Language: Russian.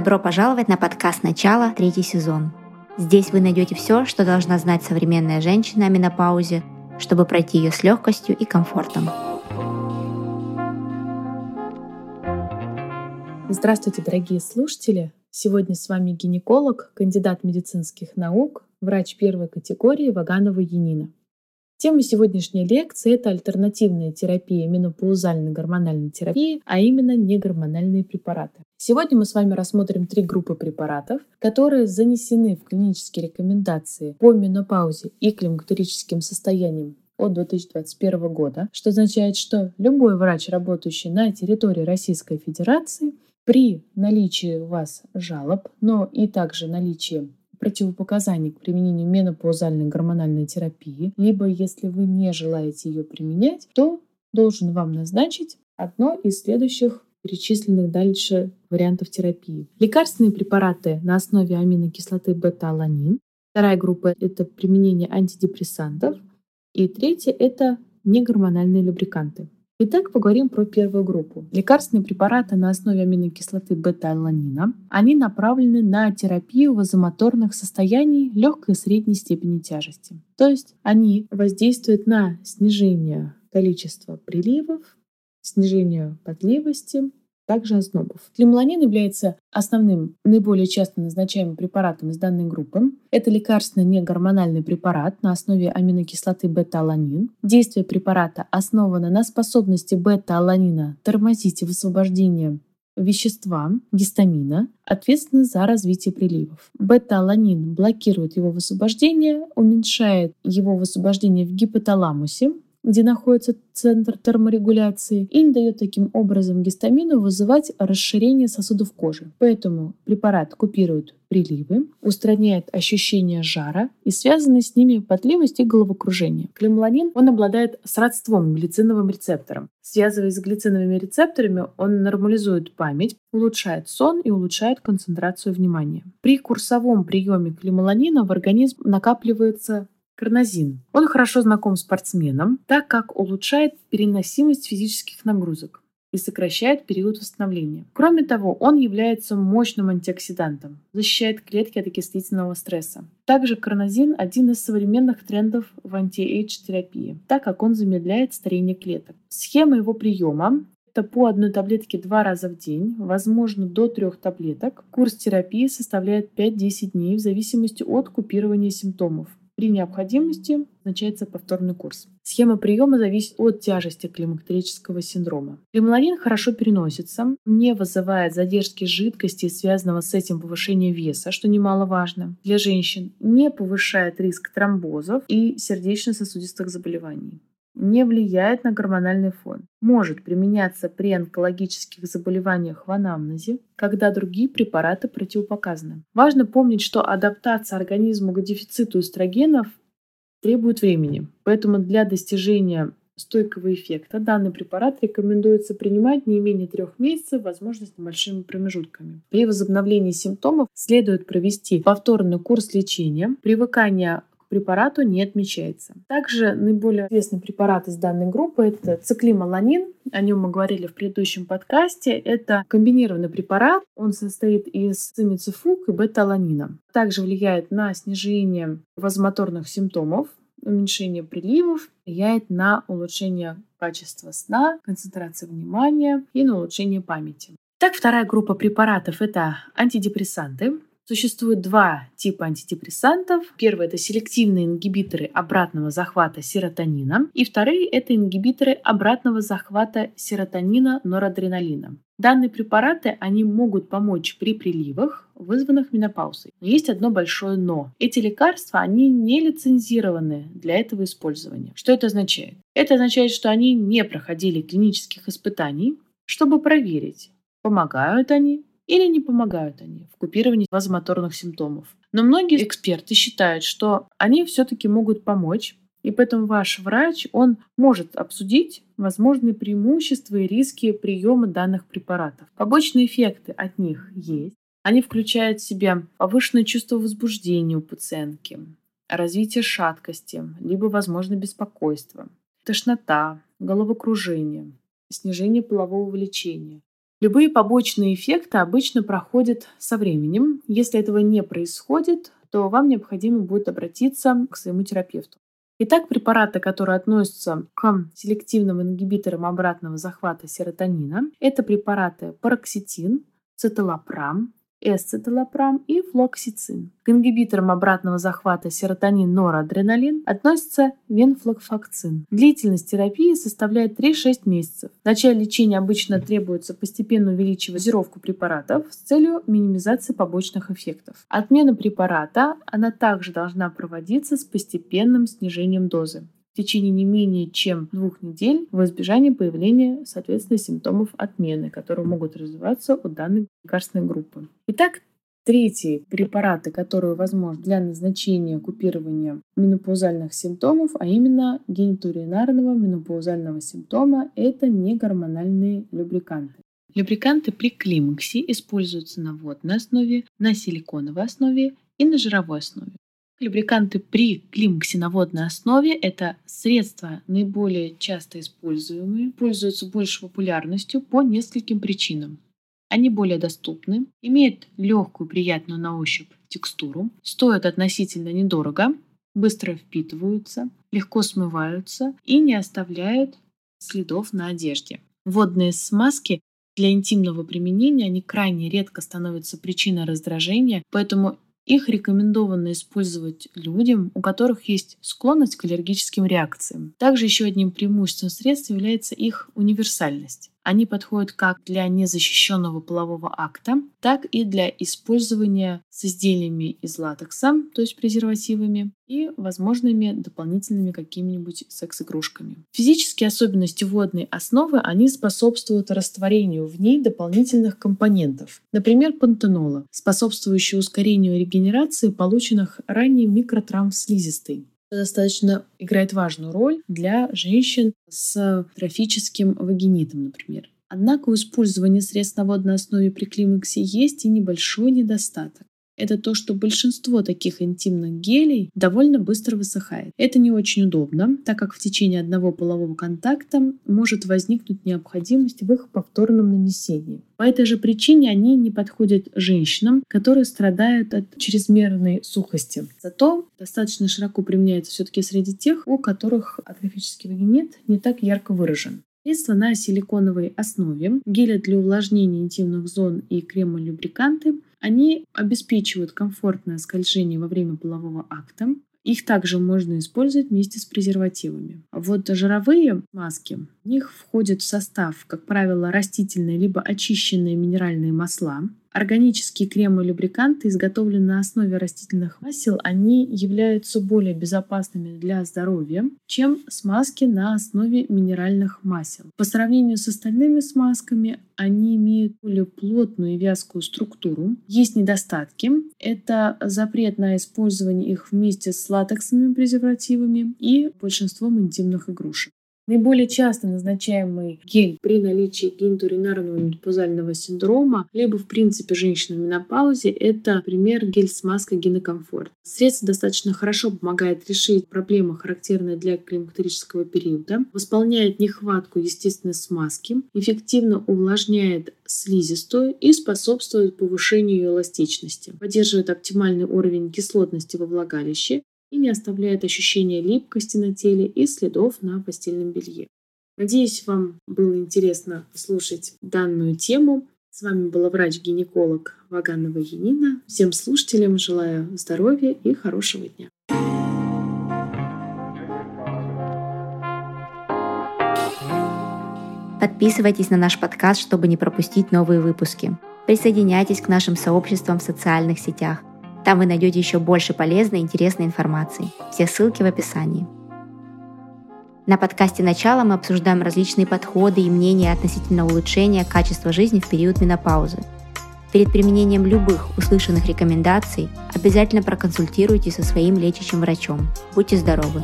Добро пожаловать на подкаст «Начало», третий сезон. Здесь вы найдете все, что должна знать современная женщина о менопаузе, чтобы пройти ее с легкостью и комфортом. Здравствуйте, дорогие слушатели! Сегодня с вами гинеколог, кандидат медицинских наук, врач первой категории Ваганова Янина. Тема сегодняшней лекции – это альтернативная терапия менопаузальной гормональной терапии, а именно негормональные препараты. Сегодня мы с вами рассмотрим три группы препаратов, которые занесены в клинические рекомендации по менопаузе и климактерическим состояниям от 2021 года, что означает, что любой врач, работающий на территории Российской Федерации, при наличии у вас жалоб, но и также наличии противопоказаний к применению менопаузальной гормональной терапии, либо если вы не желаете ее применять, то должен вам назначить одно из следующих перечисленных дальше вариантов терапии. Лекарственные препараты на основе аминокислоты бета-аланин. Вторая группа — это применение антидепрессантов. И третья — это негормональные любриканты. Итак, поговорим про первую группу. Лекарственные препараты на основе аминокислоты бета-аланина. Они направлены на терапию вазомоторных состояний легкой и средней степени тяжести. То есть они воздействуют на снижение количества приливов, снижение потливости, также ознобов. Клималанин является основным, наиболее часто назначаемым препаратом из данной группы. Это лекарственный негормональный препарат на основе аминокислоты бета-аланин. Действие препарата основано на способности бета-аланина тормозить высвобождение вещества гистамина, ответственны за развитие приливов. Бета-аланин блокирует его высвобождение, уменьшает его высвобождение в гипоталамусе, где находится центр терморегуляции, и не дает таким образом гистамину вызывать расширение сосудов кожи. Поэтому препарат купирует приливы, устраняет ощущение жара и связанные с ними потливость и головокружение. Клималанин, он обладает сродством глициновым рецептором. Связываясь с глициновыми рецепторами, он нормализует память, улучшает сон и улучшает концентрацию внимания. При курсовом приеме клималанина в организм накапливается Карнозин. Он хорошо знаком спортсменам, так как улучшает переносимость физических нагрузок и сокращает период восстановления. Кроме того, он является мощным антиоксидантом, защищает клетки от окислительного стресса. Также карнозин – один из современных трендов в анти-эйдж-терапии, так как он замедляет старение клеток. Схема его приема это по одной таблетке два раза в день, возможно до трех таблеток. Курс терапии составляет 5-10 дней в зависимости от купирования симптомов. При необходимости назначается повторный курс. Схема приема зависит от тяжести климактерического синдрома. Клималарин хорошо переносится, не вызывает задержки жидкости, связанного с этим повышения веса, что немаловажно. Для женщин не повышает риск тромбозов и сердечно-сосудистых заболеваний не влияет на гормональный фон. Может применяться при онкологических заболеваниях в анамнезе, когда другие препараты противопоказаны. Важно помнить, что адаптация организма к дефициту эстрогенов требует времени. Поэтому для достижения стойкого эффекта данный препарат рекомендуется принимать не менее трех месяцев, возможно, с небольшими промежутками. При возобновлении симптомов следует провести повторный курс лечения. Привыкание препарату не отмечается. Также наиболее известный препарат из данной группы – это циклималанин. О нем мы говорили в предыдущем подкасте. Это комбинированный препарат. Он состоит из цимицифук и бета-аланина. Также влияет на снижение вазомоторных симптомов, уменьшение приливов, влияет на улучшение качества сна, концентрации внимания и на улучшение памяти. Так, вторая группа препаратов – это антидепрессанты. Существует два типа антидепрессантов. Первый – это селективные ингибиторы обратного захвата серотонина. И вторые – это ингибиторы обратного захвата серотонина норадреналина. Данные препараты, они могут помочь при приливах, вызванных менопаузой. Но есть одно большое «но». Эти лекарства, они не лицензированы для этого использования. Что это означает? Это означает, что они не проходили клинических испытаний, чтобы проверить, помогают они или не помогают они в купировании вазомоторных симптомов. Но многие эксперты считают, что они все-таки могут помочь, и поэтому ваш врач, он может обсудить возможные преимущества и риски приема данных препаратов. Побочные эффекты от них есть. Они включают в себя повышенное чувство возбуждения у пациентки, развитие шаткости, либо, возможно, беспокойство, тошнота, головокружение, снижение полового влечения, Любые побочные эффекты обычно проходят со временем. Если этого не происходит, то вам необходимо будет обратиться к своему терапевту. Итак, препараты, которые относятся к селективным ингибиторам обратного захвата серотонина, это препараты пароксетин, циталопрам, эсцетилопрам и флоксицин. К ингибиторам обратного захвата серотонин-норадреналин относится венфлокфакцин. Длительность терапии составляет 3-6 месяцев. В начале лечения обычно требуется постепенно увеличивать дозировку препаратов с целью минимизации побочных эффектов. Отмена препарата, она также должна проводиться с постепенным снижением дозы в течение не менее чем двух недель в избежание появления, соответственно, симптомов отмены, которые могут развиваться у данной лекарственной группы. Итак, Третьи препараты, которые возможны для назначения купирования менопаузальных симптомов, а именно генитуринарного менопаузального симптома, это негормональные любриканты. Любриканты при климаксе используются на водной основе, на силиконовой основе и на жировой основе. Любриканты при климаксиноводной основе – это средства наиболее часто используемые, пользуются большей популярностью по нескольким причинам. Они более доступны, имеют легкую, приятную на ощупь текстуру, стоят относительно недорого, быстро впитываются, легко смываются и не оставляют следов на одежде. Водные смазки для интимного применения они крайне редко становятся причиной раздражения, поэтому их рекомендовано использовать людям, у которых есть склонность к аллергическим реакциям. Также еще одним преимуществом средств является их универсальность. Они подходят как для незащищенного полового акта, так и для использования с изделиями из латекса, то есть презервативами, и возможными дополнительными какими-нибудь секс-игрушками. Физические особенности водной основы, они способствуют растворению в ней дополнительных компонентов, например, пантенола, способствующего ускорению регенерации полученных ранее микротравм слизистой достаточно играет важную роль для женщин с трофическим вагинитом, например. Однако у использования средств на водной основе при климаксе есть и небольшой недостаток это то, что большинство таких интимных гелей довольно быстро высыхает. Это не очень удобно, так как в течение одного полового контакта может возникнуть необходимость в их повторном нанесении. По этой же причине они не подходят женщинам, которые страдают от чрезмерной сухости. Зато достаточно широко применяется все-таки среди тех, у которых атрофический вагинит не так ярко выражен. Средства на силиконовой основе, гели для увлажнения интимных зон и крема-любриканты они обеспечивают комфортное скольжение во время полового акта. Их также можно использовать вместе с презервативами. Вот жировые маски, в них входят в состав, как правило, растительные либо очищенные минеральные масла, Органические кремы и любриканты, изготовленные на основе растительных масел, они являются более безопасными для здоровья, чем смазки на основе минеральных масел. По сравнению с остальными смазками, они имеют более плотную и вязкую структуру. Есть недостатки. Это запрет на использование их вместе с латексными презервативами и большинством интимных игрушек. Наиболее часто назначаемый гель при наличии генитуринарного менопаузального синдрома, либо в принципе женщина в менопаузе, это, например, гель-смазка Гинокомфорт. Средство достаточно хорошо помогает решить проблемы, характерные для климактерического периода, восполняет нехватку естественной смазки, эффективно увлажняет слизистую и способствует повышению ее эластичности, поддерживает оптимальный уровень кислотности во влагалище и не оставляет ощущения липкости на теле и следов на постельном белье. Надеюсь, вам было интересно слушать данную тему. С вами была врач-гинеколог Ваганова Янина. Всем слушателям желаю здоровья и хорошего дня. Подписывайтесь на наш подкаст, чтобы не пропустить новые выпуски. Присоединяйтесь к нашим сообществам в социальных сетях. Там вы найдете еще больше полезной и интересной информации. Все ссылки в описании. На подкасте «Начало» мы обсуждаем различные подходы и мнения относительно улучшения качества жизни в период менопаузы. Перед применением любых услышанных рекомендаций обязательно проконсультируйтесь со своим лечащим врачом. Будьте здоровы!